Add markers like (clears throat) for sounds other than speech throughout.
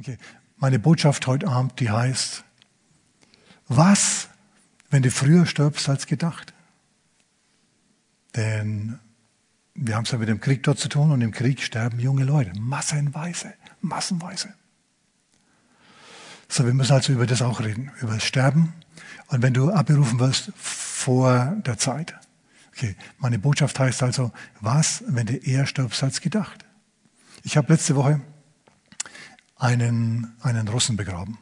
Okay. Meine Botschaft heute Abend, die heißt, was, wenn du früher stirbst als gedacht? Denn wir haben es ja mit dem Krieg dort zu tun und im Krieg sterben junge Leute, massenweise, massenweise. So, wir müssen also über das auch reden, über das Sterben. Und wenn du abberufen wirst vor der Zeit. Okay, meine Botschaft heißt also, was, wenn du eher stirbst als gedacht? Ich habe letzte Woche einen, einen Russen begraben.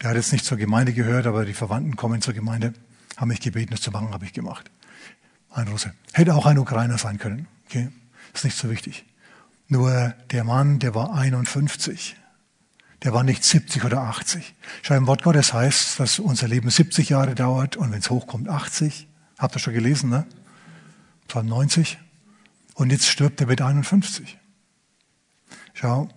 Der hat jetzt nicht zur Gemeinde gehört, aber die Verwandten kommen zur Gemeinde, haben mich gebeten, das zu machen, habe ich gemacht. Ein Russe. Hätte auch ein Ukrainer sein können. Okay? Ist nicht so wichtig. Nur der Mann, der war 51. Der war nicht 70 oder 80. Schau, im Wort Gottes heißt, dass unser Leben 70 Jahre dauert und wenn es hochkommt 80. Habt ihr schon gelesen, ne? Psalm 90. Und jetzt stirbt er mit 51. Schau,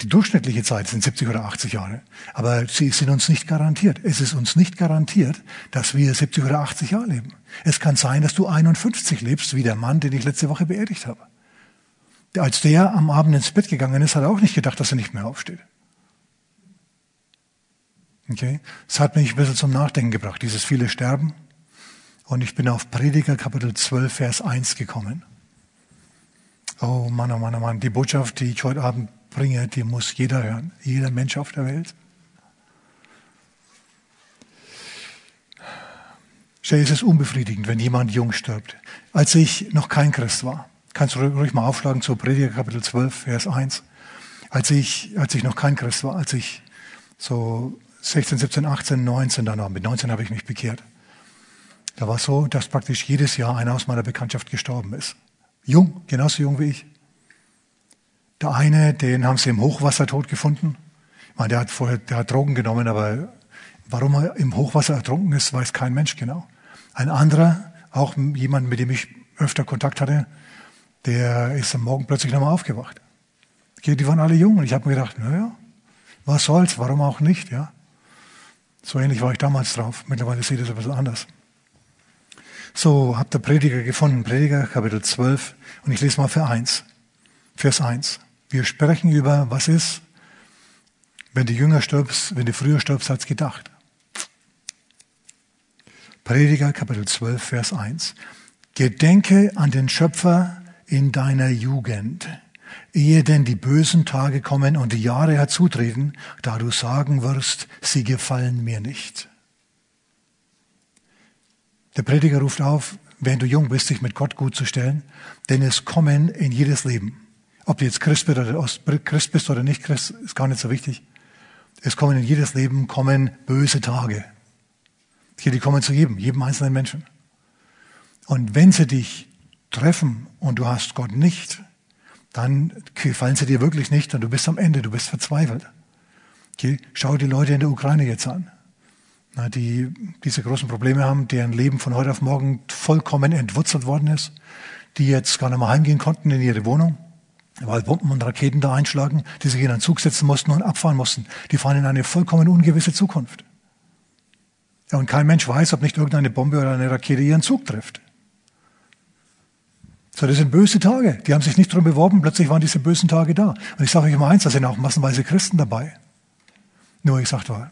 die durchschnittliche Zeit sind 70 oder 80 Jahre, aber sie sind uns nicht garantiert. Es ist uns nicht garantiert, dass wir 70 oder 80 Jahre leben. Es kann sein, dass du 51 lebst, wie der Mann, den ich letzte Woche beerdigt habe. Als der am Abend ins Bett gegangen ist, hat er auch nicht gedacht, dass er nicht mehr aufsteht. Okay? Das hat mich ein bisschen zum Nachdenken gebracht, dieses viele Sterben. Und ich bin auf Prediger Kapitel 12, Vers 1 gekommen. Oh Mann, oh Mann, oh Mann, die Botschaft, die ich heute Abend bringe, die muss jeder hören, jeder Mensch auf der Welt. Stell es ist unbefriedigend, wenn jemand jung stirbt. Als ich noch kein Christ war, kannst du ruhig mal aufschlagen zu Prediger Kapitel 12, Vers 1. Als ich, als ich noch kein Christ war, als ich so 16, 17, 18, 19 dann war, mit 19 habe ich mich bekehrt. Da war es so, dass praktisch jedes Jahr einer aus meiner Bekanntschaft gestorben ist. Jung, genauso jung wie ich. Der eine, den haben sie im Hochwasser tot gefunden. Ich meine, der hat vorher, der hat Drogen genommen, aber warum er im Hochwasser ertrunken ist, weiß kein Mensch genau. Ein anderer, auch jemand, mit dem ich öfter Kontakt hatte, der ist am Morgen plötzlich nochmal aufgewacht. Die waren alle jung und ich habe mir gedacht, naja, was soll's, warum auch nicht, ja. So ähnlich war ich damals drauf. Mittlerweile sieht es ein bisschen anders. So, habt ihr Prediger gefunden, Prediger Kapitel 12 und ich lese mal Vers 1. Vers 1. Wir sprechen über, was ist, wenn du jünger stirbst, wenn du früher stirbst als gedacht. Prediger Kapitel 12, Vers 1. Gedenke an den Schöpfer in deiner Jugend, ehe denn die bösen Tage kommen und die Jahre herzutreten, da du sagen wirst, sie gefallen mir nicht. Der Prediger ruft auf, wenn du jung bist, dich mit Gott gut zu stellen, denn es kommen in jedes Leben ob du jetzt Christ bist oder, Christ bist oder nicht Christ, ist gar nicht so wichtig. Es kommen in jedes Leben kommen böse Tage. Die kommen zu jedem, jedem einzelnen Menschen. Und wenn sie dich treffen und du hast Gott nicht, dann gefallen sie dir wirklich nicht und du bist am Ende, du bist verzweifelt. Okay? Schau die Leute in der Ukraine jetzt an, die diese großen Probleme haben, deren Leben von heute auf morgen vollkommen entwurzelt worden ist, die jetzt gar nicht mehr heimgehen konnten in ihre Wohnung, weil Bomben und Raketen da einschlagen, die sich in einen Zug setzen mussten und abfahren mussten. Die fahren in eine vollkommen ungewisse Zukunft. Ja, und kein Mensch weiß, ob nicht irgendeine Bombe oder eine Rakete ihren Zug trifft. So, das sind böse Tage. Die haben sich nicht darum beworben, plötzlich waren diese bösen Tage da. Und ich sage euch immer eins, da sind auch massenweise Christen dabei. Nur ich sage doch,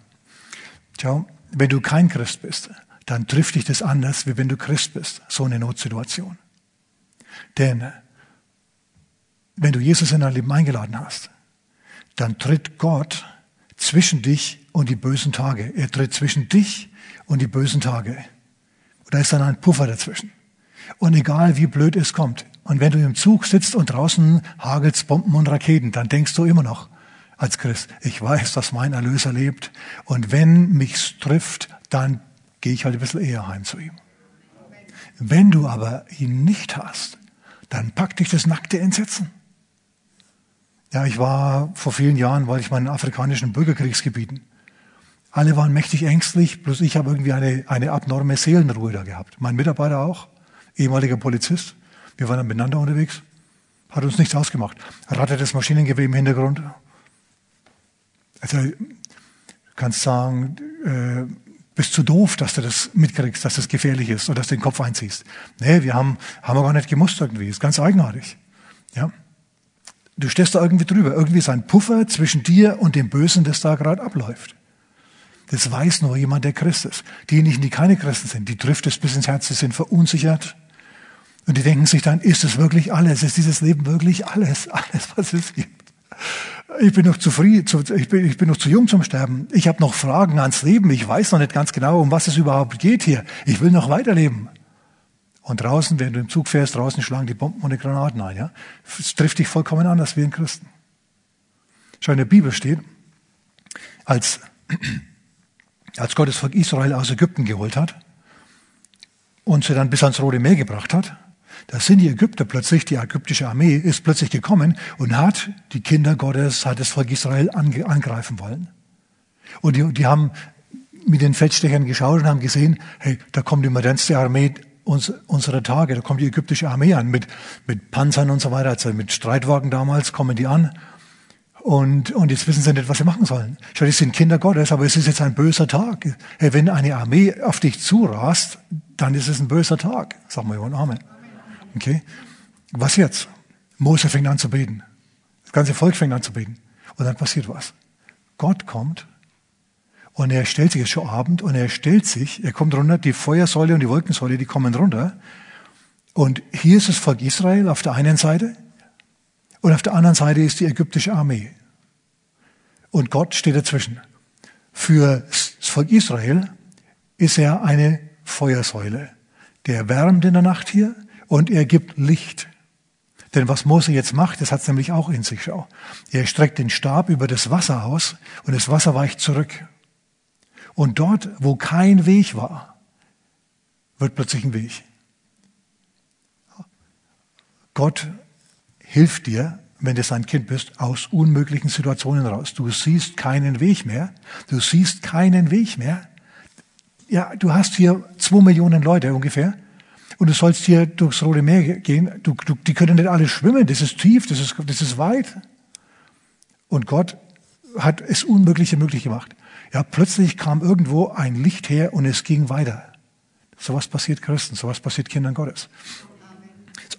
schau, wenn du kein Christ bist, dann trifft dich das anders, wie wenn du Christ bist. So eine Notsituation. Denn wenn du Jesus in dein Leben eingeladen hast, dann tritt Gott zwischen dich und die bösen Tage. Er tritt zwischen dich und die bösen Tage. Da ist dann ein Puffer dazwischen. Und egal wie blöd es kommt, und wenn du im Zug sitzt und draußen hagelt's Bomben und Raketen, dann denkst du immer noch als Christ, ich weiß, dass mein Erlöser lebt. Und wenn mich's trifft, dann gehe ich halt ein bisschen eher heim zu ihm. Wenn du aber ihn nicht hast, dann packt dich das nackte Entsetzen. Ja, ich war vor vielen Jahren, weil ich in afrikanischen Bürgerkriegsgebieten. Alle waren mächtig ängstlich, bloß ich habe irgendwie eine, eine abnorme Seelenruhe da gehabt. Mein Mitarbeiter auch, ehemaliger Polizist. Wir waren dann miteinander unterwegs. Hat uns nichts ausgemacht. Rattert das Maschinengewehr im Hintergrund. Also, du kannst sagen, äh, bist zu doof, dass du das mitkriegst, dass das gefährlich ist und dass du den Kopf einziehst. Nee, wir haben, haben wir gar nicht gemusst irgendwie. Ist ganz eigenartig. Ja. Du stehst da irgendwie drüber. Irgendwie ist ein Puffer zwischen dir und dem Bösen, das da gerade abläuft. Das weiß nur jemand, der Christ ist. Diejenigen, die keine Christen sind, die trifft es bis ins Herz, sie sind verunsichert. Und die denken sich dann, ist es wirklich alles? Ist dieses Leben wirklich alles? (laughs) Alles, was es gibt? Ich bin noch zu früh, zu, ich, bin, ich bin noch zu jung zum Sterben. Ich habe noch Fragen ans Leben. Ich weiß noch nicht ganz genau, um was es überhaupt geht hier. Ich will noch weiterleben. Und draußen, wenn du im Zug fährst, draußen schlagen die Bomben und die Granaten ein. Ja? Es trifft dich vollkommen anders wie ein Christen. Schau, in der Bibel steht, als, (clears throat) als Gott das Volk Israel aus Ägypten geholt hat und sie dann bis ans Rote Meer gebracht hat, da sind die Ägypter plötzlich, die ägyptische Armee ist plötzlich gekommen und hat die Kinder Gottes, hat das Volk Israel angreifen wollen. Und die, die haben mit den Feldstechern geschaut und haben gesehen, hey, da kommt die modernste Armee uns, unserer Tage, da kommt die ägyptische Armee an mit, mit Panzern und so weiter, also mit Streitwagen damals kommen die an. Und, und jetzt wissen sie nicht, was sie machen sollen. Schau, das sind Kinder Gottes, aber es ist jetzt ein böser Tag. Hey, wenn eine Armee auf dich zurast, dann ist es ein böser Tag. Sag mal, Amen. Okay? Was jetzt? Mose fängt an zu beten. Das ganze Volk fängt an zu beten. Und dann passiert was. Gott kommt und er stellt sich, es ist schon Abend, und er stellt sich, er kommt runter, die Feuersäule und die Wolkensäule, die kommen runter. Und hier ist das Volk Israel auf der einen Seite und auf der anderen Seite ist die ägyptische Armee. Und Gott steht dazwischen. Für das Volk Israel ist er eine Feuersäule. Der wärmt in der Nacht hier und er gibt Licht. Denn was Mose jetzt macht, das hat es nämlich auch in sich. Schau. Er streckt den Stab über das Wasser aus und das Wasser weicht zurück. Und dort, wo kein Weg war, wird plötzlich ein Weg. Gott hilft dir, wenn du sein Kind bist, aus unmöglichen Situationen raus. Du siehst keinen Weg mehr. Du siehst keinen Weg mehr. Ja, du hast hier zwei Millionen Leute ungefähr. Und du sollst hier durchs Rote Meer gehen. Du, du, die können nicht alle schwimmen. Das ist tief, das ist, das ist weit. Und Gott hat es Unmögliche möglich gemacht. Ja, plötzlich kam irgendwo ein Licht her und es ging weiter. Sowas passiert Christen, sowas passiert Kindern Gottes.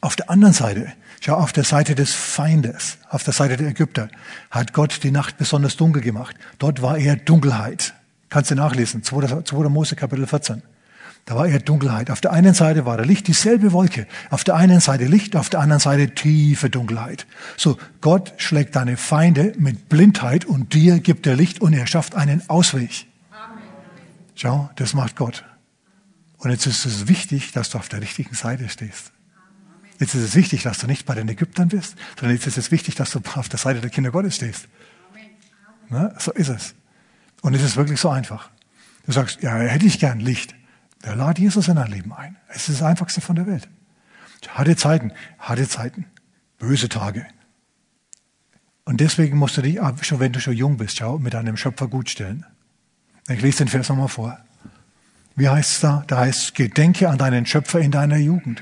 Auf der anderen Seite, schau, auf der Seite des Feindes, auf der Seite der Ägypter, hat Gott die Nacht besonders dunkel gemacht. Dort war eher Dunkelheit. Kannst du nachlesen, 2. 2. Mose Kapitel 14. Da war eher Dunkelheit. Auf der einen Seite war der Licht, dieselbe Wolke. Auf der einen Seite Licht, auf der anderen Seite tiefe Dunkelheit. So, Gott schlägt deine Feinde mit Blindheit und dir gibt er Licht und er schafft einen Ausweg. Amen. Schau, das macht Gott. Und jetzt ist es wichtig, dass du auf der richtigen Seite stehst. Jetzt ist es wichtig, dass du nicht bei den Ägyptern bist, sondern jetzt ist es wichtig, dass du auf der Seite der Kinder Gottes stehst. Na, so ist es. Und es ist wirklich so einfach. Du sagst, ja, hätte ich gern Licht. Der lad Jesus in dein Leben ein. Es ist das Einfachste von der Welt. Harte Zeiten, harte Zeiten, böse Tage. Und deswegen musst du dich, schon wenn du schon jung bist, schau, mit deinem Schöpfer gut stellen. Ich lese den Vers nochmal vor. Wie heißt es da? Da heißt es, gedenke an deinen Schöpfer in deiner Jugend.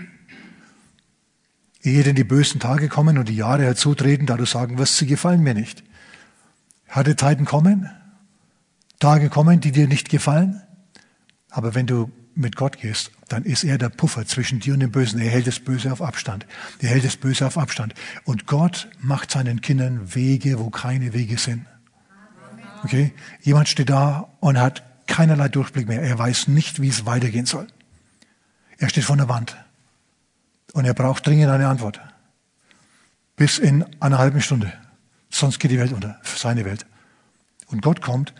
Ehe denn die bösen Tage kommen und die Jahre herzutreten, da du sagen wirst, sie gefallen mir nicht. Harte Zeiten kommen, Tage kommen, die dir nicht gefallen. Aber wenn du mit Gott gehst, dann ist er der Puffer zwischen dir und dem Bösen. Er hält das Böse auf Abstand. Er hält das Böse auf Abstand. Und Gott macht seinen Kindern Wege, wo keine Wege sind. Okay? Jemand steht da und hat keinerlei Durchblick mehr. Er weiß nicht, wie es weitergehen soll. Er steht vor der Wand. Und er braucht dringend eine Antwort. Bis in einer halben Stunde. Sonst geht die Welt unter. Seine Welt. Und Gott kommt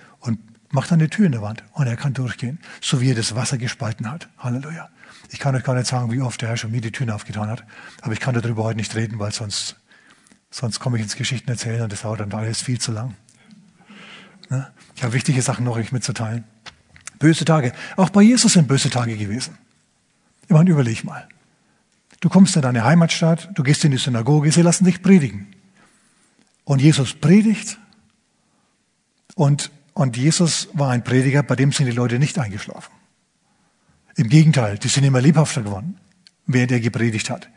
macht eine Tür in der Wand und er kann durchgehen, so wie er das Wasser gespalten hat. Halleluja. Ich kann euch gar nicht sagen, wie oft der Herr schon mir die Türen aufgetan hat, aber ich kann darüber heute nicht reden, weil sonst, sonst komme ich ins Geschichten erzählen und das dauert dann alles viel zu lang. Ne? Ich habe wichtige Sachen noch euch mitzuteilen. Böse Tage. Auch bei Jesus sind böse Tage gewesen. Ich meine, überleg mal. Du kommst in deine Heimatstadt, du gehst in die Synagoge, sie lassen dich predigen. Und Jesus predigt und und Jesus war ein Prediger, bei dem sind die Leute nicht eingeschlafen. Im Gegenteil, die sind immer lebhafter geworden, während er gepredigt hat.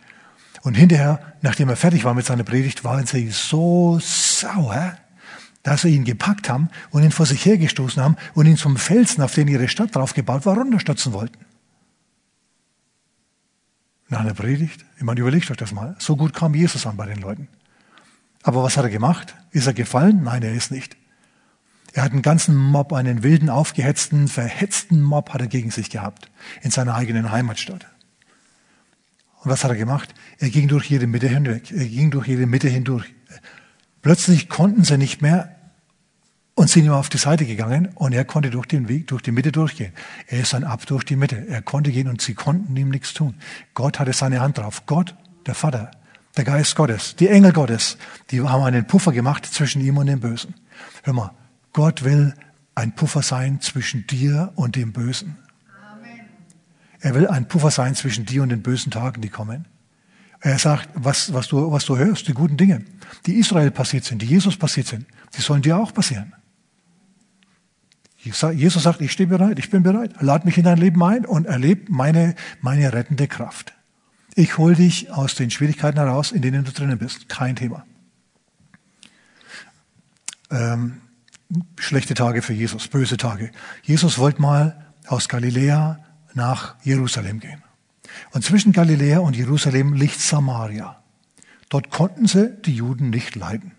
Und hinterher, nachdem er fertig war mit seiner Predigt, waren sie so sauer, dass sie ihn gepackt haben und ihn vor sich hergestoßen haben und ihn zum Felsen, auf den ihre Stadt drauf gebaut war, runterstürzen wollten. Nach einer Predigt, ich meine, überlegt euch das mal, so gut kam Jesus an bei den Leuten. Aber was hat er gemacht? Ist er gefallen? Nein, er ist nicht. Er hat einen ganzen Mob, einen wilden, aufgehetzten, verhetzten Mob hat er gegen sich gehabt in seiner eigenen Heimatstadt. Und was hat er gemacht? Er ging durch jede Mitte hinweg. Er ging durch jede Mitte hindurch. Plötzlich konnten sie nicht mehr und sind ihm auf die Seite gegangen und er konnte durch den Weg, durch die Mitte durchgehen. Er ist dann ab durch die Mitte. Er konnte gehen und sie konnten ihm nichts tun. Gott hatte seine Hand drauf. Gott, der Vater, der Geist Gottes, die Engel Gottes, die haben einen Puffer gemacht zwischen ihm und dem Bösen. Hör mal, Gott will ein Puffer sein zwischen dir und dem Bösen. Amen. Er will ein Puffer sein zwischen dir und den bösen Tagen, die kommen. Er sagt, was, was, du, was du hörst, die guten Dinge, die Israel passiert sind, die Jesus passiert sind, die sollen dir auch passieren. Jesus sagt, ich stehe bereit, ich bin bereit. Lad mich in dein Leben ein und erlebe meine, meine rettende Kraft. Ich hole dich aus den Schwierigkeiten heraus, in denen du drinnen bist. Kein Thema. Ähm, schlechte Tage für Jesus, böse Tage. Jesus wollte mal aus Galiläa nach Jerusalem gehen. Und zwischen Galiläa und Jerusalem liegt Samaria. Dort konnten sie die Juden nicht leiden.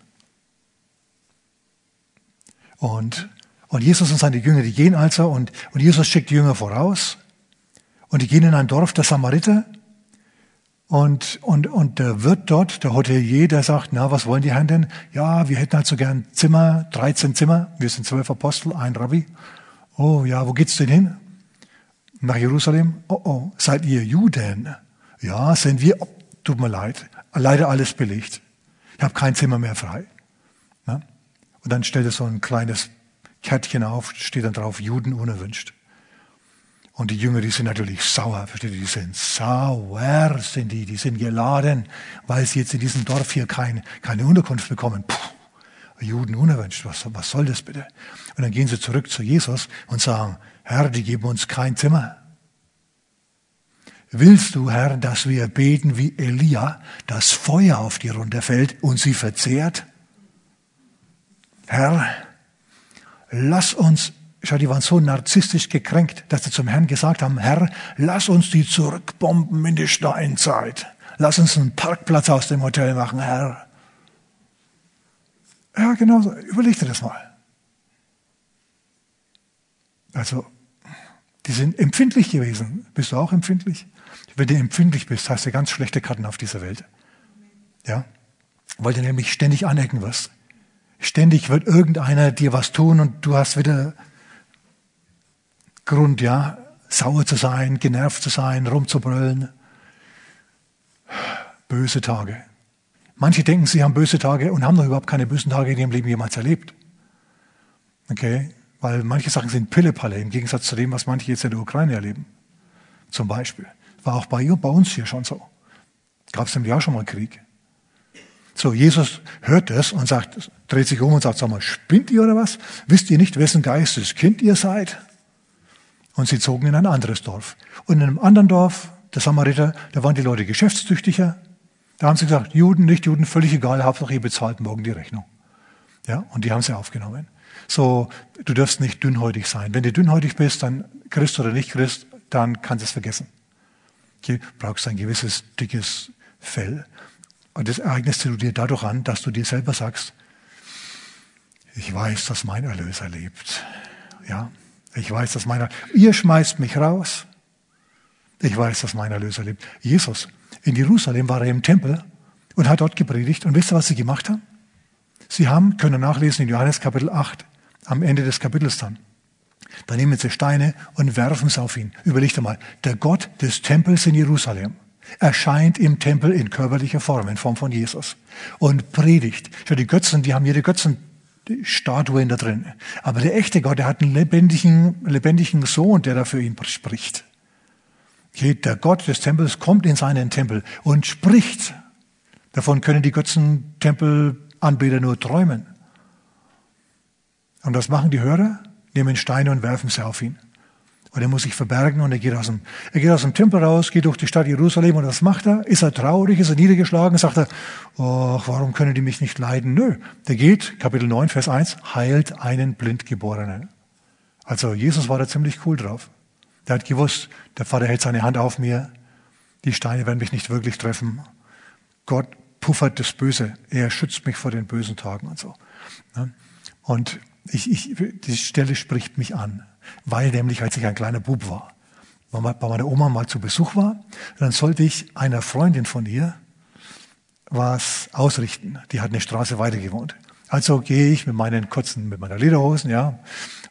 Und, und Jesus und seine Jünger, die gehen also und, und Jesus schickt die Jünger voraus und die gehen in ein Dorf der Samariter und, und, und der Wirt dort, der Hotelier, der sagt, na, was wollen die Herren denn? Ja, wir hätten halt so gern Zimmer, 13 Zimmer. Wir sind zwölf Apostel, ein Rabbi. Oh, ja, wo geht's denn hin? Nach Jerusalem? Oh, oh, seid ihr Juden? Ja, sind wir. Oh, tut mir leid. Leider alles belegt. Ich habe kein Zimmer mehr frei. Na? Und dann stellt er so ein kleines Kärtchen auf, steht dann drauf, Juden unerwünscht. Und die Jünger, die sind natürlich sauer, versteht ihr? Die sind sauer, sind die, die sind geladen, weil sie jetzt in diesem Dorf hier kein, keine Unterkunft bekommen. Puh, Juden unerwünscht, was, was soll das bitte? Und dann gehen sie zurück zu Jesus und sagen, Herr, die geben uns kein Zimmer. Willst du, Herr, dass wir beten wie Elia, dass Feuer auf die runterfällt und sie verzehrt? Herr, lass uns Schau, die waren so narzisstisch gekränkt, dass sie zum Herrn gesagt haben, Herr, lass uns die zurückbomben in die Steinzeit. Lass uns einen Parkplatz aus dem Hotel machen, Herr. Ja, genau so. Überleg dir das mal. Also, die sind empfindlich gewesen. Bist du auch empfindlich? Wenn du empfindlich bist, hast du ganz schlechte Karten auf dieser Welt. Ja? Weil du nämlich ständig anecken wirst. Ständig wird irgendeiner dir was tun und du hast wieder Grund, ja, sauer zu sein, genervt zu sein, rumzubrüllen. Böse Tage. Manche denken, sie haben böse Tage und haben noch überhaupt keine bösen Tage in ihrem Leben jemals erlebt. Okay? Weil manche Sachen sind Pillepalle im Gegensatz zu dem, was manche jetzt in der Ukraine erleben. Zum Beispiel. War auch bei, bei uns hier schon so. Gab es nämlich auch schon mal Krieg. So, Jesus hört das und sagt, dreht sich um und sagt, sag mal, spinnt ihr oder was? Wisst ihr nicht, wessen Geistes Kind ihr seid? Und sie zogen in ein anderes Dorf. Und in einem anderen Dorf, der Samariter, da waren die Leute geschäftstüchtiger. Da haben sie gesagt, Juden, nicht Juden, völlig egal, Hauptsache ihr bezahlt morgen die Rechnung. Ja, und die haben sie aufgenommen. So, du darfst nicht dünnhäutig sein. Wenn du dünnhäutig bist, dann Christ oder nicht Christ, dann kannst du es vergessen. Du brauchst ein gewisses dickes Fell. Und das eignest du dir dadurch an, dass du dir selber sagst, ich weiß, dass mein Erlöser lebt. Ja, ich weiß, dass meiner, ihr schmeißt mich raus. Ich weiß, dass mein Erlöser lebt. Jesus, in Jerusalem war er im Tempel und hat dort gepredigt. Und wisst ihr, was sie gemacht haben? Sie haben, können nachlesen in Johannes Kapitel 8, am Ende des Kapitels dann. Da nehmen sie Steine und werfen es auf ihn. Überlegt einmal, der Gott des Tempels in Jerusalem erscheint im Tempel in körperlicher Form, in Form von Jesus und predigt. Schau, die Götzen, die haben ihre Götzen Statuen da drin. Aber der echte Gott, der hat einen lebendigen, lebendigen Sohn, der da für ihn spricht. Der Gott des Tempels kommt in seinen Tempel und spricht. Davon können die Götzentempelanbeter nur träumen. Und was machen die Hörer? Nehmen Steine und werfen sie auf ihn. Und er muss sich verbergen und er geht aus dem, er geht aus dem Tempel raus, geht durch die Stadt Jerusalem und was macht er? Ist er traurig? Ist er niedergeschlagen? Sagt er, oh, warum können die mich nicht leiden? Nö. Der geht, Kapitel 9, Vers 1, heilt einen Blindgeborenen. Also Jesus war da ziemlich cool drauf. Der hat gewusst, der Vater hält seine Hand auf mir, die Steine werden mich nicht wirklich treffen. Gott puffert das Böse. Er schützt mich vor den bösen Tagen und so. Und ich, ich, die Stelle spricht mich an, weil nämlich, als ich ein kleiner Bub war, bei meiner Oma mal zu Besuch war, dann sollte ich einer Freundin von ihr was ausrichten. Die hat eine Straße weiter gewohnt. Also gehe ich mit meinen kurzen, mit meiner Lederhosen, ja,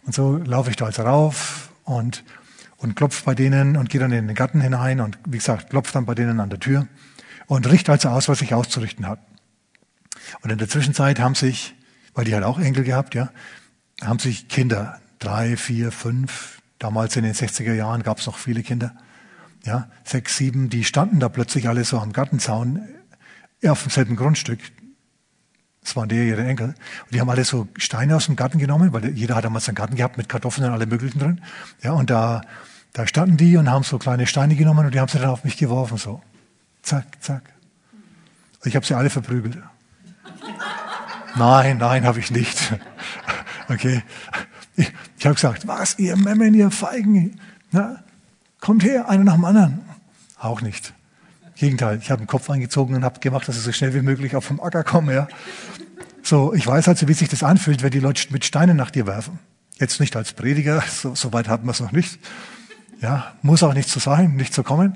und so laufe ich da also rauf und, und klopfe bei denen und gehe dann in den Garten hinein und wie gesagt, klopfe dann bei denen an der Tür und richte also aus, was ich auszurichten habe. Und in der Zwischenzeit haben sich, weil die halt auch Enkel gehabt, ja, haben sich Kinder, drei, vier, fünf, damals in den 60er Jahren gab es noch viele Kinder, ja, sechs, sieben, die standen da plötzlich alle so am Gartenzaun auf demselben Grundstück. Das waren der ihre Enkel. Und die haben alle so Steine aus dem Garten genommen, weil jeder hat damals einen Garten gehabt mit Kartoffeln und alle möglichen drin. Ja, und da, da standen die und haben so kleine Steine genommen und die haben sie dann auf mich geworfen, so. Zack, zack. Ich habe sie alle verprügelt. (laughs) Nein, nein, habe ich nicht. (laughs) Okay. Ich, habe gesagt, was, ihr Memmen, ihr Feigen, na, kommt her, einer nach dem anderen. Auch nicht. Gegenteil, ich habe den Kopf eingezogen und habe gemacht, dass ich so schnell wie möglich auf vom Acker komme. Ja. So, ich weiß also, wie sich das anfühlt, wenn die Leute mit Steinen nach dir werfen. Jetzt nicht als Prediger, so, so weit hatten wir es noch nicht. Ja, muss auch nicht so sein, nicht so kommen.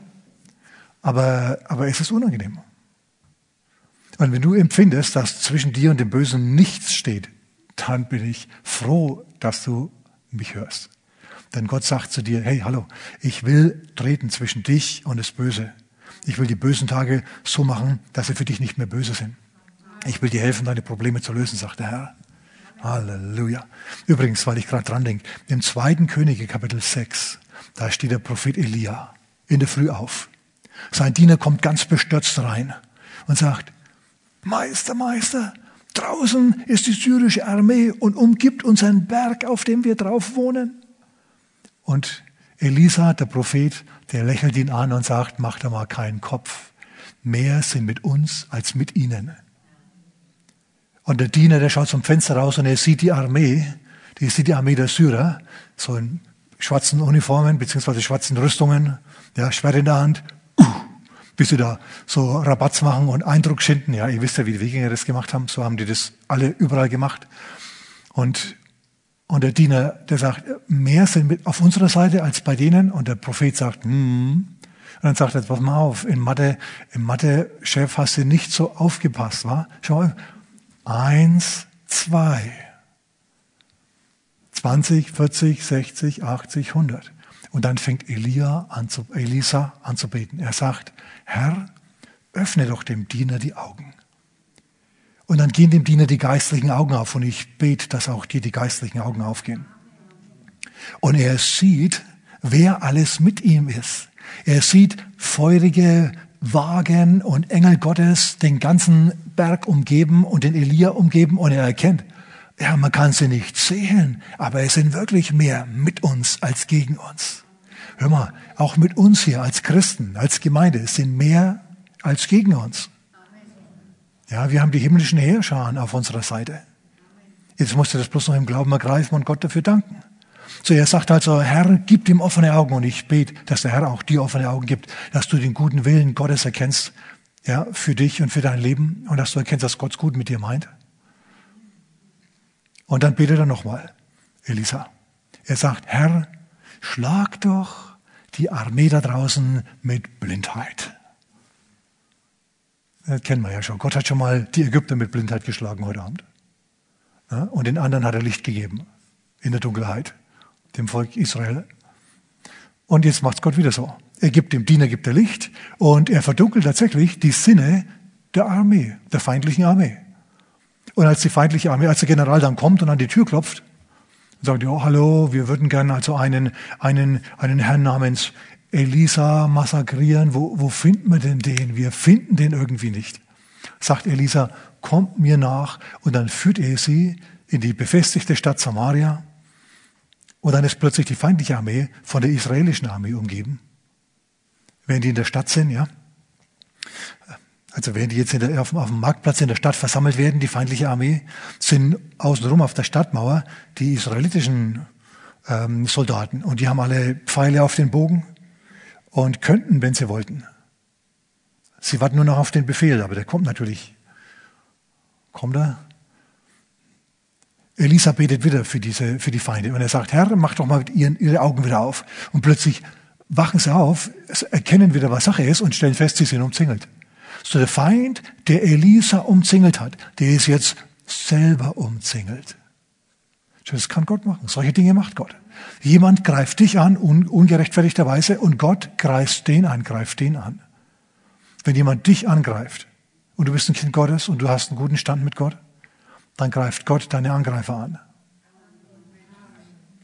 Aber, aber es ist unangenehm. Und wenn du empfindest, dass zwischen dir und dem Bösen nichts steht, dann bin ich froh, dass du mich hörst. Denn Gott sagt zu dir, hey, hallo, ich will treten zwischen dich und das Böse. Ich will die bösen Tage so machen, dass sie für dich nicht mehr böse sind. Ich will dir helfen, deine Probleme zu lösen, sagt der Herr. Halleluja. Übrigens, weil ich gerade dran denke, im zweiten Könige Kapitel 6, da steht der Prophet Elia in der Früh auf. Sein Diener kommt ganz bestürzt rein und sagt, Meister, Meister, draußen ist die syrische Armee und umgibt unseren Berg, auf dem wir drauf wohnen. Und Elisa, der Prophet, der lächelt ihn an und sagt, mach da mal keinen Kopf. Mehr sind mit uns als mit ihnen. Und der Diener, der schaut zum Fenster raus und er sieht die Armee, die sieht die Armee der Syrer, so in schwarzen Uniformen, beziehungsweise schwarzen Rüstungen, ja, Schwert in der Hand, bis sie da so Rabatz machen und Eindruck schinden. Ja, ihr wisst ja, wie die Wikinger das gemacht haben, so haben die das alle überall gemacht. Und, und der Diener, der sagt, mehr sind mit auf unserer Seite als bei denen. Und der Prophet sagt, hm. Und dann sagt er, pass mal auf, in Mathe, im Mathe-Chef hast du nicht so aufgepasst, wa? Schau mal, eins, zwei. 20, 40, 60, 80, 100. Und dann fängt Elia an zu, Elisa an zu beten. Er sagt, Herr, öffne doch dem Diener die Augen. Und dann gehen dem Diener die geistlichen Augen auf und ich bete, dass auch dir die geistlichen Augen aufgehen. Und er sieht, wer alles mit ihm ist. Er sieht feurige Wagen und Engel Gottes den ganzen Berg umgeben und den Elia umgeben und er erkennt, ja, man kann sie nicht sehen, aber es sind wirklich mehr mit uns als gegen uns. Hör mal, auch mit uns hier als Christen, als Gemeinde, sind mehr als gegen uns. Ja, wir haben die himmlischen Heerscharen auf unserer Seite. Jetzt musst du das bloß noch im Glauben ergreifen und Gott dafür danken. So, er sagt also, Herr, gib ihm offene Augen und ich bete, dass der Herr auch dir offene Augen gibt, dass du den guten Willen Gottes erkennst, ja, für dich und für dein Leben und dass du erkennst, dass Gott gut mit dir meint. Und dann betet er nochmal, Elisa. Er sagt, Herr, schlag doch die Armee da draußen mit Blindheit. Das kennen wir ja schon. Gott hat schon mal die Ägypter mit Blindheit geschlagen heute Abend. Und den anderen hat er Licht gegeben in der Dunkelheit, dem Volk Israel. Und jetzt macht Gott wieder so. Er gibt dem Diener gibt er Licht und er verdunkelt tatsächlich die Sinne der Armee, der feindlichen Armee. Und als die feindliche Armee, als der General dann kommt und an die Tür klopft, sagt er, oh, hallo, wir würden gerne also einen, einen, einen Herrn namens Elisa massakrieren. Wo, wo finden wir denn den? Wir finden den irgendwie nicht. Sagt Elisa, kommt mir nach. Und dann führt er sie in die befestigte Stadt Samaria. Und dann ist plötzlich die feindliche Armee von der israelischen Armee umgeben. Wenn die in der Stadt sind, ja. Also wenn die jetzt der, auf, auf, dem Marktplatz in der Stadt versammelt werden, die feindliche Armee, sind außenrum auf der Stadtmauer die israelitischen ähm, Soldaten. Und die haben alle Pfeile auf den Bogen und könnten, wenn sie wollten, Sie warten nur noch auf den Befehl, aber der kommt natürlich. Kommt er? Elisa betet wieder für, diese, für die Feinde und er sagt, Herr, mach doch mal ihren, ihre Augen wieder auf. Und plötzlich wachen sie auf, erkennen wieder, was Sache ist und stellen fest, sie sind umzingelt. So der Feind, der Elisa umzingelt hat, der ist jetzt selber umzingelt. Das kann Gott machen. Solche Dinge macht Gott. Jemand greift dich an, un ungerechtfertigterweise, und Gott greift den an, greift den an. Wenn jemand dich angreift und du bist ein Kind Gottes und du hast einen guten Stand mit Gott, dann greift Gott deine Angreifer an.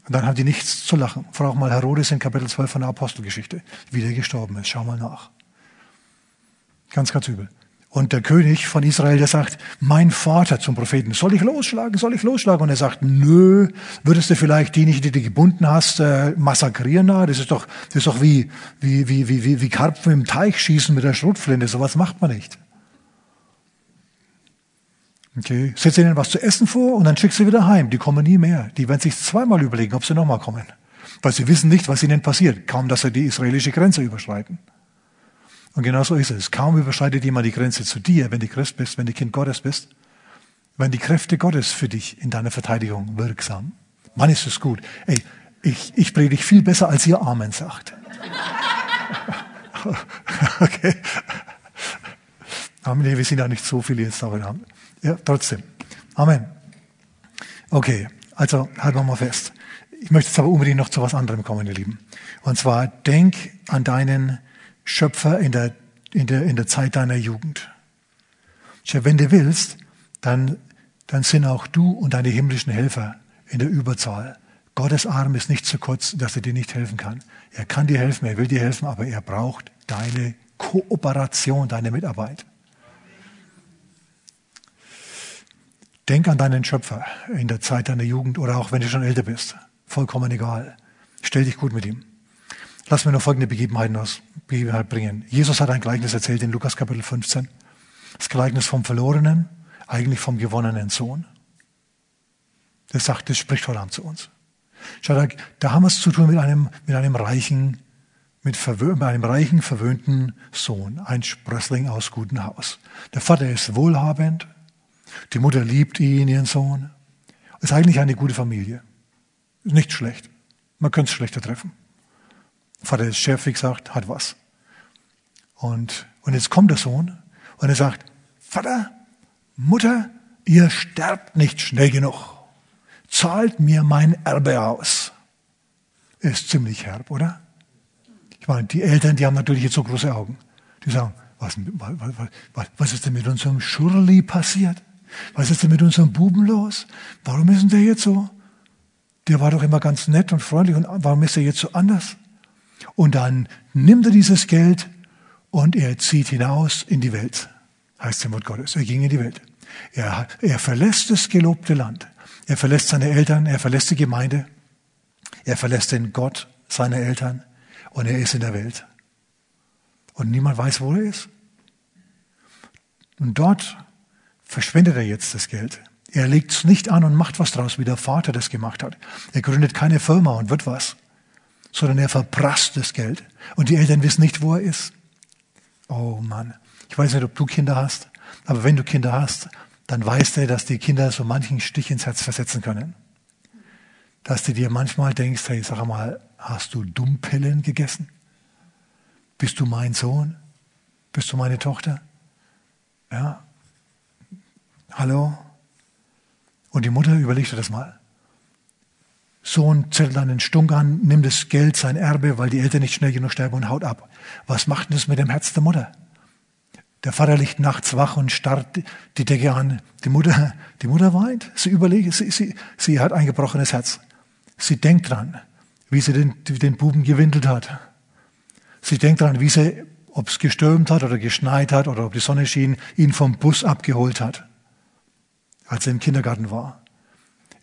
Und dann haben die nichts zu lachen. Frag mal Herodes in Kapitel 12 von der Apostelgeschichte, wie der gestorben ist. Schau mal nach. Ganz, ganz übel. Und der König von Israel, der sagt, mein Vater zum Propheten, soll ich losschlagen, soll ich losschlagen? Und er sagt, nö, würdest du vielleicht die nicht, die du gebunden hast, äh, massakrieren da? Das ist doch, das ist doch wie, wie, wie, wie, wie, wie Karpfen im Teich schießen mit der Schrotflinte. Sowas macht man nicht. Okay, setz ihnen was zu essen vor und dann schick sie wieder heim. Die kommen nie mehr. Die werden sich zweimal überlegen, ob sie nochmal kommen. Weil sie wissen nicht, was ihnen passiert. Kaum, dass sie die israelische Grenze überschreiten. Und genau so ist es. Kaum überschreitet jemand die Grenze zu dir, wenn du Christ bist, wenn du Kind Gottes bist, wenn die Kräfte Gottes für dich in deiner Verteidigung wirksam. Mann, ist es gut. Ey, ich, ich predige viel besser, als ihr Amen sagt. (laughs) okay. Amen, wir sind ja nicht so viele jetzt darin. Ja, trotzdem. Amen. Okay, also halten wir mal fest. Ich möchte jetzt aber unbedingt noch zu was anderem kommen, ihr Lieben. Und zwar, denk an deinen Schöpfer in der, in der, in der Zeit deiner Jugend. Tja, wenn du willst, dann, dann sind auch du und deine himmlischen Helfer in der Überzahl. Gottes Arm ist nicht zu kurz, dass er dir nicht helfen kann. Er kann dir helfen, er will dir helfen, aber er braucht deine Kooperation, deine Mitarbeit. Denk an deinen Schöpfer in der Zeit deiner Jugend oder auch wenn du schon älter bist. Vollkommen egal. Stell dich gut mit ihm. Lass mir noch folgende Begebenheiten aus Begebenheit bringen. Jesus hat ein Gleichnis erzählt in Lukas Kapitel 15. Das Gleichnis vom verlorenen, eigentlich vom gewonnenen Sohn. Das sagt, das spricht vor zu uns. Schau, da, haben wir es zu tun mit einem, mit einem reichen, mit, mit einem reichen, verwöhnten Sohn, ein Sprössling aus gutem Haus. Der Vater ist wohlhabend, die Mutter liebt ihn, ihren Sohn. Ist eigentlich eine gute Familie. Nicht schlecht. Man könnte es schlechter treffen. Vater ist Chef, wie gesagt, hat was. Und, und jetzt kommt der Sohn und er sagt, Vater, Mutter, ihr sterbt nicht schnell genug. Zahlt mir mein Erbe aus. Ist ziemlich herb, oder? Ich meine, die Eltern, die haben natürlich jetzt so große Augen. Die sagen, was, was, was, was ist denn mit unserem Schurli passiert? Was ist denn mit unserem Buben los? Warum ist denn der jetzt so? Der war doch immer ganz nett und freundlich und warum ist er jetzt so anders? Und dann nimmt er dieses Geld und er zieht hinaus in die Welt, heißt im Wort Gottes. Er ging in die Welt. Er, er verlässt das gelobte Land. Er verlässt seine Eltern, er verlässt die Gemeinde, er verlässt den Gott seiner Eltern und er ist in der Welt. Und niemand weiß, wo er ist. Und dort verschwendet er jetzt das Geld. Er legt es nicht an und macht was draus, wie der Vater das gemacht hat. Er gründet keine Firma und wird was, sondern er verprasst das Geld. Und die Eltern wissen nicht, wo er ist. Oh Mann, ich weiß nicht, ob du Kinder hast, aber wenn du Kinder hast, dann weißt du, dass die Kinder so manchen Stich ins Herz versetzen können. Dass du dir manchmal denkst, hey, sag mal, hast du Dummpillen gegessen? Bist du mein Sohn? Bist du meine Tochter? Ja, Hallo? Und die Mutter überlegte das mal. Sohn zettelt einen Stunk an, nimmt das Geld, sein Erbe, weil die Eltern nicht schnell genug sterben und haut ab. Was macht denn das mit dem Herz der Mutter? Der Vater liegt nachts wach und starrt die Decke an. Die Mutter, die Mutter weint. Sie überlegt, sie, sie, sie hat ein gebrochenes Herz. Sie denkt dran, wie sie den, den Buben gewindelt hat. Sie denkt dran, wie sie, ob es gestürmt hat oder geschneit hat oder ob die Sonne schien, ihn vom Bus abgeholt hat als er im Kindergarten war.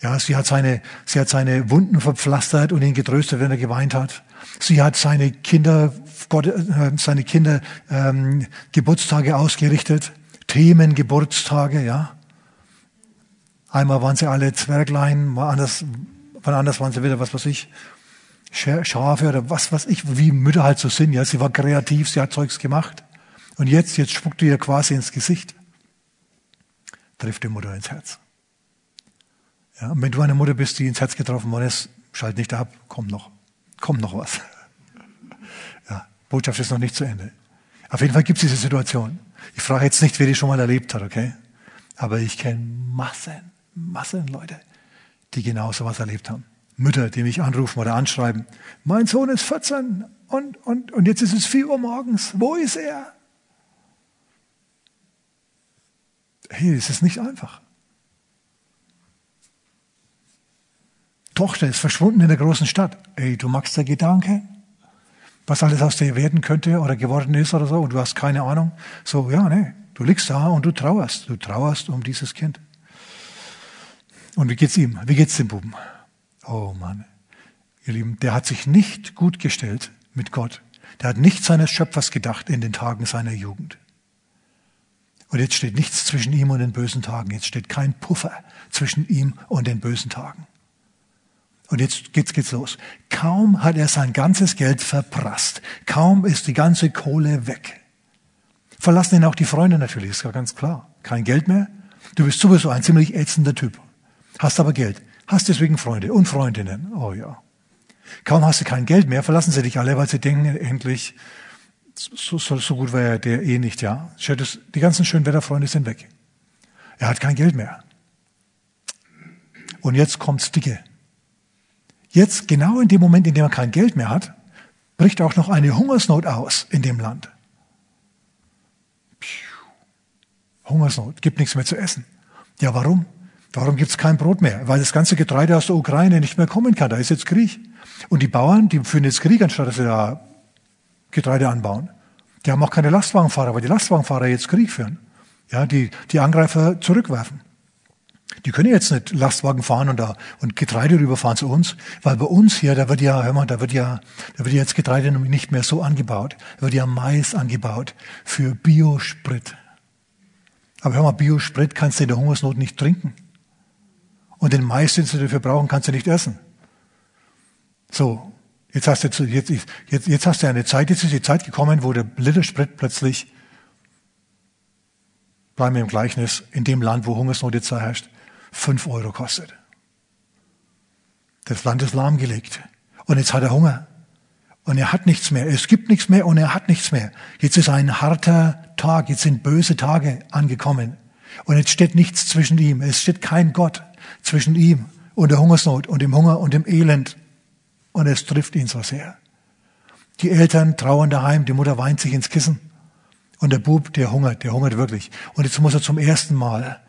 Ja, sie hat seine, sie hat seine Wunden verpflastert und ihn getröstet, wenn er geweint hat. Sie hat seine Kinder, Gott, äh, seine Kinder ähm, Geburtstage ausgerichtet, Themen Geburtstage, ja. Einmal waren sie alle Zwerglein, mal anders, wann anders waren sie wieder, was weiß ich, Schafe oder was weiß ich, wie Mütter halt so sind. Ja, sie war kreativ, sie hat Zeugs gemacht. Und jetzt, jetzt spuckt ihr quasi ins Gesicht. Trifft die Mutter ins Herz. Ja, und wenn du eine Mutter bist, die ins Herz getroffen worden ist, schalt nicht ab, kommt noch. Kommt noch was. (laughs) Ja, Botschaft ist noch nicht zu Ende. Auf jeden Fall gibt es diese Situation. Ich frage jetzt nicht, wer die schon mal erlebt hat, okay? Aber ich kenne Massen, Massen Leute, die genau so was erlebt haben. Mütter, die mich anrufen oder anschreiben. Mein Sohn ist 14 und, und, und jetzt ist es 4 Uhr morgens. Wo ist er? Hey, es ist nicht einfach. Tochter ist verschwunden in der großen Stadt. Ey, du magst der Gedanke, was alles aus dir werden könnte oder geworden ist oder so, und du hast keine Ahnung. So, ja, nee, du liegst da und du trauerst. Du trauerst um dieses Kind. Und wie geht's ihm? Wie geht's dem Buben? Oh Mann, ihr Lieben, der hat sich nicht gut gestellt mit Gott. Der hat nicht seines Schöpfers gedacht in den Tagen seiner Jugend. Und jetzt steht nichts zwischen ihm und den bösen Tagen. Jetzt steht kein Puffer zwischen ihm und den bösen Tagen. Und jetzt geht's, geht's los. Kaum hat er sein ganzes Geld verprasst. Kaum ist die ganze Kohle weg. Verlassen ihn auch die Freunde natürlich, ist ja ganz klar. Kein Geld mehr. Du bist sowieso ein ziemlich ätzender Typ. Hast aber Geld. Hast deswegen Freunde und Freundinnen. Oh ja. Kaum hast du kein Geld mehr, verlassen sie dich alle, weil sie denken, endlich, so, so, so gut war er der eh nicht, ja. Die ganzen schönen Wetterfreunde sind weg. Er hat kein Geld mehr. Und jetzt kommt's dicke. Jetzt, genau in dem Moment, in dem er kein Geld mehr hat, bricht auch noch eine Hungersnot aus in dem Land. Hungersnot, gibt nichts mehr zu essen. Ja, warum? Warum gibt's kein Brot mehr? Weil das ganze Getreide aus der Ukraine nicht mehr kommen kann. Da ist jetzt Krieg. Und die Bauern, die führen jetzt Krieg, anstatt dass sie da Getreide anbauen. Die haben auch keine Lastwagenfahrer, weil die Lastwagenfahrer jetzt Krieg führen. Ja, die, die Angreifer zurückwerfen. Die können jetzt nicht Lastwagen fahren und da und Getreide rüberfahren zu uns, weil bei uns hier, da wird ja, hör mal, da wird ja, da wird jetzt Getreide nicht mehr so angebaut. Da wird ja Mais angebaut für Biosprit. Aber hör mal, Biosprit kannst du in der Hungersnot nicht trinken. Und den Mais, den du dafür brauchen, kannst du nicht essen. So. Jetzt hast du, jetzt, jetzt, jetzt hast du eine Zeit, jetzt ist die Zeit gekommen, wo der Liter Sprit plötzlich, bleiben wir im Gleichnis, in dem Land, wo Hungersnot jetzt herrscht, fünf Euro kostet. Das Land ist lahmgelegt. Und jetzt hat er Hunger. Und er hat nichts mehr. Es gibt nichts mehr und er hat nichts mehr. Jetzt ist ein harter Tag. Jetzt sind böse Tage angekommen. Und jetzt steht nichts zwischen ihm. Es steht kein Gott zwischen ihm und der Hungersnot und dem Hunger und dem Elend. Und es trifft ihn so sehr. Die Eltern trauern daheim. Die Mutter weint sich ins Kissen. Und der Bub, der hungert, der hungert wirklich. Und jetzt muss er zum ersten Mal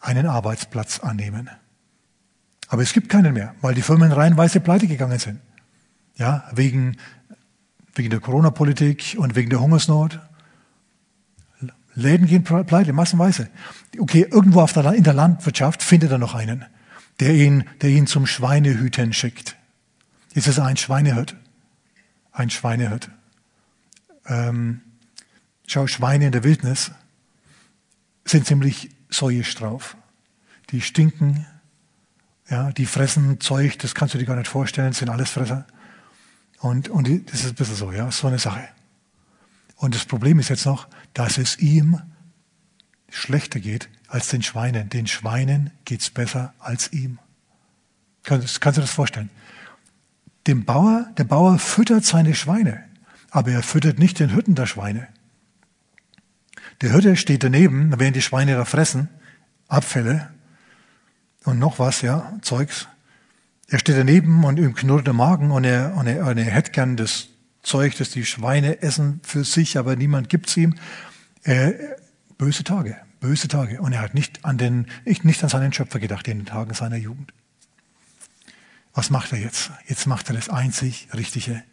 einen Arbeitsplatz annehmen. Aber es gibt keinen mehr, weil die Firmen reihenweise pleite gegangen sind. Ja, wegen, wegen der Corona-Politik und wegen der Hungersnot. Läden gehen pleite, massenweise. Okay, irgendwo auf der, in der Landwirtschaft findet er noch einen, der ihn, der ihn zum Schweinehüten schickt. Ist er ein Schweinehirt. Ein Schweinehirt. Ähm, schau, Schweine in der Wildnis sind ziemlich säuisch drauf. Die stinken, ja, die fressen Zeug, das kannst du dir gar nicht vorstellen, sind alles Fresser. Und, und das ist ein bisschen so, ja, so eine Sache. Und das Problem ist jetzt noch, dass es ihm schlechter geht als den Schweinen. Den Schweinen geht's besser als ihm. Kannst, kannst du das vorstellen? Dem Bauer, der Bauer füttert seine Schweine, aber er füttert nicht den Hütten der Schweine. Der Hirte steht daneben, während die Schweine da fressen, Abfälle und noch was, ja, Zeugs. Er steht daneben und ihm knurrt der Magen und er, und er, und er hätte gern das Zeug, das die Schweine essen für sich, aber niemand gibt's ihm. Äh, böse Tage, böse Tage. Und er hat nicht an den, nicht an seinen Schöpfer gedacht in den Tagen seiner Jugend. Was macht er jetzt? Jetzt macht er das einzig Richtige.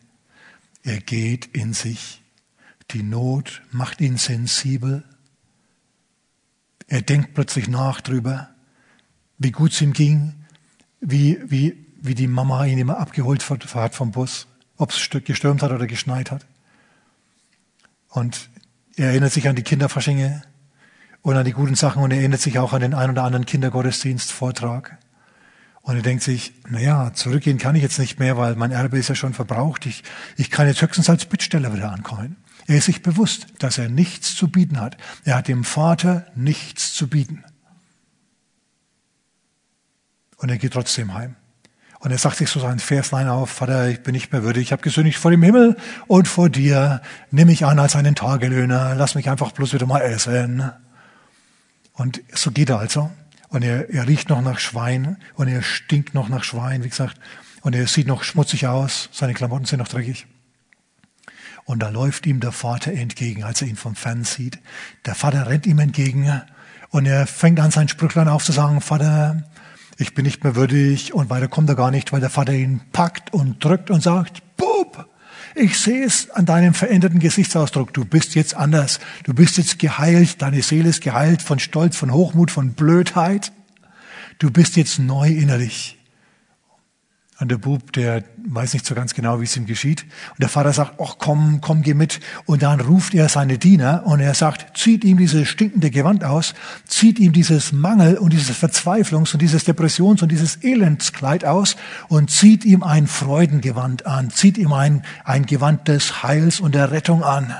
Er geht in sich die Not macht ihn sensibel. Er denkt plötzlich nach drüber, wie gut es ihm ging, wie, wie, wie die Mama ihn immer abgeholt hat vom Bus, ob es gestürmt hat oder geschneit hat. Und er erinnert sich an die Kinderfaschinge und an die guten Sachen und er erinnert sich auch an den ein oder anderen Kindergottesdienstvortrag. Und er denkt sich, naja, zurückgehen kann ich jetzt nicht mehr, weil mein Erbe ist ja schon verbraucht. Ich, ich kann jetzt höchstens als Bittsteller wieder ankommen. Er ist sich bewusst, dass er nichts zu bieten hat. Er hat dem Vater nichts zu bieten. Und er geht trotzdem heim. Und er sagt sich so sein Verslein auf, Vater, ich bin nicht mehr würdig, ich habe gesündigt vor dem Himmel und vor dir. Nimm mich an als einen Tagelöhner, lass mich einfach bloß wieder mal essen. Und so geht er also. Und er, er riecht noch nach Schwein und er stinkt noch nach Schwein, wie gesagt. Und er sieht noch schmutzig aus, seine Klamotten sind noch dreckig. Und da läuft ihm der Vater entgegen, als er ihn vom Fern sieht. Der Vater rennt ihm entgegen und er fängt an, sein Sprüchlein aufzusagen, Vater, ich bin nicht mehr würdig und weiter kommt er gar nicht, weil der Vater ihn packt und drückt und sagt, Bub, ich sehe es an deinem veränderten Gesichtsausdruck. Du bist jetzt anders. Du bist jetzt geheilt. Deine Seele ist geheilt von Stolz, von Hochmut, von Blödheit. Du bist jetzt neu innerlich. Und der Bub, der weiß nicht so ganz genau, wie es ihm geschieht. Und der Vater sagt, ach komm, komm, geh mit. Und dann ruft er seine Diener und er sagt, zieht ihm dieses stinkende Gewand aus, zieht ihm dieses Mangel und dieses Verzweiflungs- und dieses Depressions- und dieses Elendskleid aus und zieht ihm ein Freudengewand an, zieht ihm ein, ein Gewand des Heils und der Rettung an.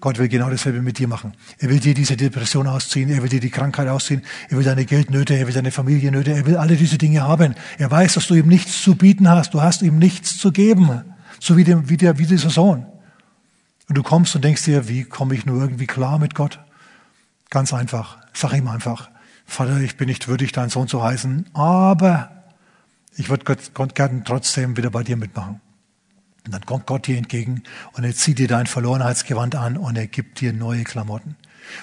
Gott will genau dasselbe mit dir machen. Er will dir diese Depression ausziehen, er will dir die Krankheit ausziehen, er will deine Geldnöte, er will deine Familiennöte, er will alle diese Dinge haben. Er weiß, dass du ihm nichts zu bieten hast, du hast ihm nichts zu geben, so wie, dem, wie, der, wie dieser Sohn. Und du kommst und denkst dir, wie komme ich nur irgendwie klar mit Gott? Ganz einfach, sag ihm einfach, Vater, ich bin nicht würdig, dein Sohn zu heißen, aber ich würde Gott, Gott gerne trotzdem wieder bei dir mitmachen. Und dann kommt Gott dir entgegen und er zieht dir dein Verlorenheitsgewand an und er gibt dir neue Klamotten.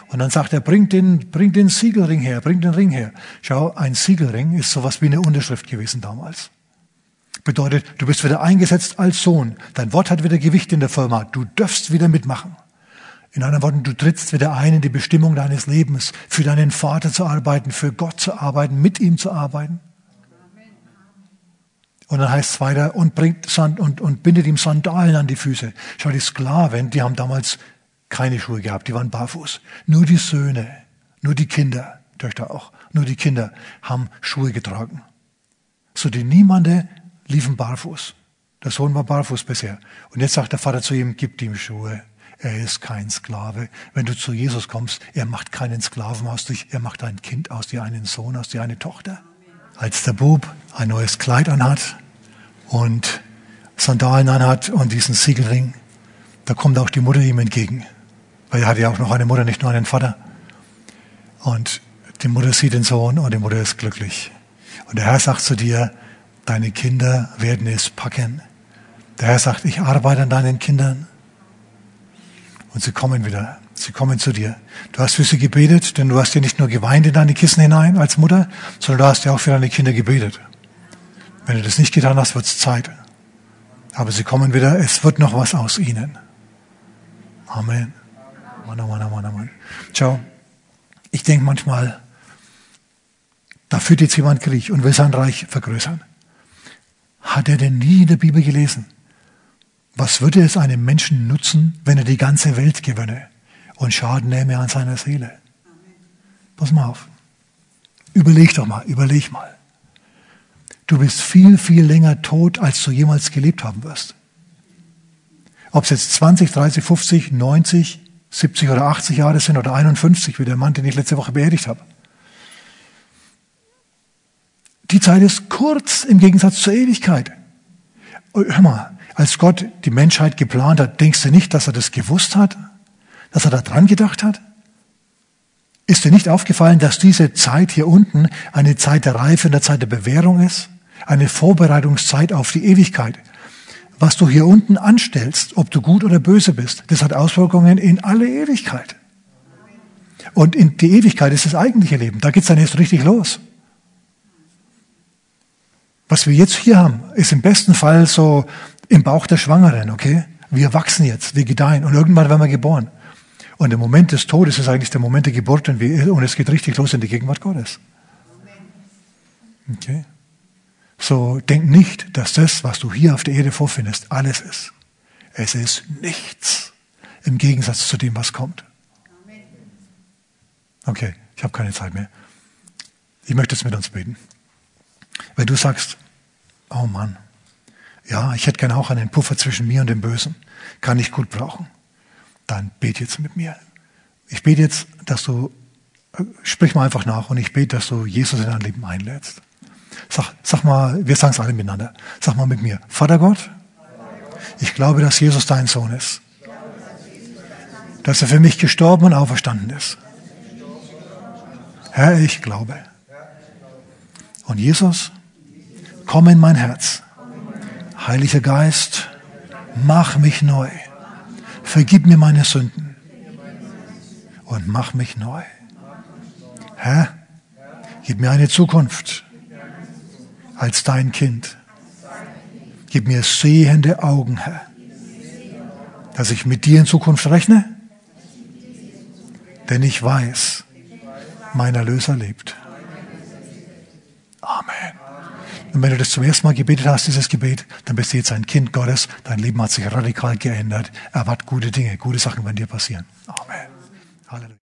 Und dann sagt er, bring den, bring den Siegelring her, bring den Ring her. Schau, ein Siegelring ist sowas wie eine Unterschrift gewesen damals. Bedeutet, du bist wieder eingesetzt als Sohn. Dein Wort hat wieder Gewicht in der Firma. Du dürfst wieder mitmachen. In anderen Worten, du trittst wieder ein in die Bestimmung deines Lebens, für deinen Vater zu arbeiten, für Gott zu arbeiten, mit ihm zu arbeiten. Und dann heißt es weiter, und bringt Sand und, und bindet ihm Sandalen an die Füße. Schau, die Sklaven, die haben damals keine Schuhe gehabt, die waren barfuß. Nur die Söhne, nur die Kinder, Töchter auch, nur die Kinder haben Schuhe getragen. So die Niemande liefen barfuß. Der Sohn war barfuß bisher. Und jetzt sagt der Vater zu ihm, gib ihm Schuhe. Er ist kein Sklave. Wenn du zu Jesus kommst, er macht keinen Sklaven aus dich, er macht ein Kind aus dir, einen Sohn aus dir, eine Tochter als der Bub ein neues Kleid anhat und Sandalen anhat und diesen Siegelring, da kommt auch die Mutter ihm entgegen. Weil er hat ja auch noch eine Mutter, nicht nur einen Vater. Und die Mutter sieht den Sohn und die Mutter ist glücklich. Und der Herr sagt zu dir, deine Kinder werden es packen. Der Herr sagt, ich arbeite an deinen Kindern. Und sie kommen wieder. Sie kommen zu dir. Du hast für sie gebetet, denn du hast ja nicht nur geweint in deine Kissen hinein als Mutter, sondern du hast ja auch für deine Kinder gebetet. Wenn du das nicht getan hast, wird es Zeit. Aber sie kommen wieder, es wird noch was aus ihnen. Amen. Amen, Amen, Amen, Amen. Ciao. Ich denke manchmal, da führt jetzt jemand Krieg und will sein Reich vergrößern. Hat er denn nie in der Bibel gelesen? Was würde es einem Menschen nutzen, wenn er die ganze Welt gewönne? und Schaden nehme an seiner Seele. Pass mal auf. Überleg doch mal, überleg mal. Du bist viel, viel länger tot, als du jemals gelebt haben wirst. Ob es jetzt 20, 30, 50, 90, 70 oder 80 Jahre sind oder 51, wie der Mann, den ich letzte Woche beerdigt habe. Die Zeit ist kurz im Gegensatz zur Ewigkeit. Hör mal, als Gott die Menschheit geplant hat, denkst du nicht, dass er das gewusst hat? dass er da dran gedacht hat? Ist dir nicht aufgefallen, dass diese Zeit hier unten eine Zeit der Reife eine Zeit der Bewährung ist? Eine Vorbereitungszeit auf die Ewigkeit. Was du hier unten anstellst, ob du gut oder böse bist, das hat Auswirkungen in alle Ewigkeit. Und in die Ewigkeit ist das eigentliche Leben. Da geht's dann erst richtig los. Was wir jetzt hier haben, ist im besten Fall so im Bauch der Schwangeren, okay? Wir wachsen jetzt, wir gedeihen und irgendwann werden wir geboren. Und der Moment des Todes ist eigentlich der Moment der Geburt und, es geht richtig los in die Gegenwart Gottes. Okay? So denk nicht, dass das, was du hier auf der Erde vorfindest, alles ist. Es ist nichts im Gegensatz zu dem, was kommt. Okay, ich habe keine Zeit mehr. Ich möchte jetzt mit uns beten. Wenn du sagst, oh Mann, ja, ich hätte gerne auch einen Puffer zwischen mir und dem Bösen, kann ich gut brauchen, dann bete jetzt mit mir. Ich bete jetzt, dass du, äh, sprich mal einfach nach und ich bete, dass du Jesus in dein Leben einlädst. Sag, sag mal, wir sagen es alle miteinander. Sag mal mit mir, Vater Gott, ich glaube, dass Jesus dein Sohn ist. Dass er für mich gestorben und auferstanden ist. Herr, ich glaube. Und Jesus, komm in mein Herz. Heiliger Geist, mach mich neu. Vergib mir meine Sünden und mach mich neu. Herr, gib mir eine Zukunft als dein Kind. Gib mir sehende Augen, Herr, dass ich mit dir in Zukunft rechne, denn ich weiß, mein Erlöser lebt. Amen. Und wenn du das zum ersten Mal gebetet hast, dieses Gebet, dann bist du jetzt ein Kind Gottes. Dein Leben hat sich radikal geändert. Erwart gute Dinge, gute Sachen werden dir passieren. Amen. Halleluja.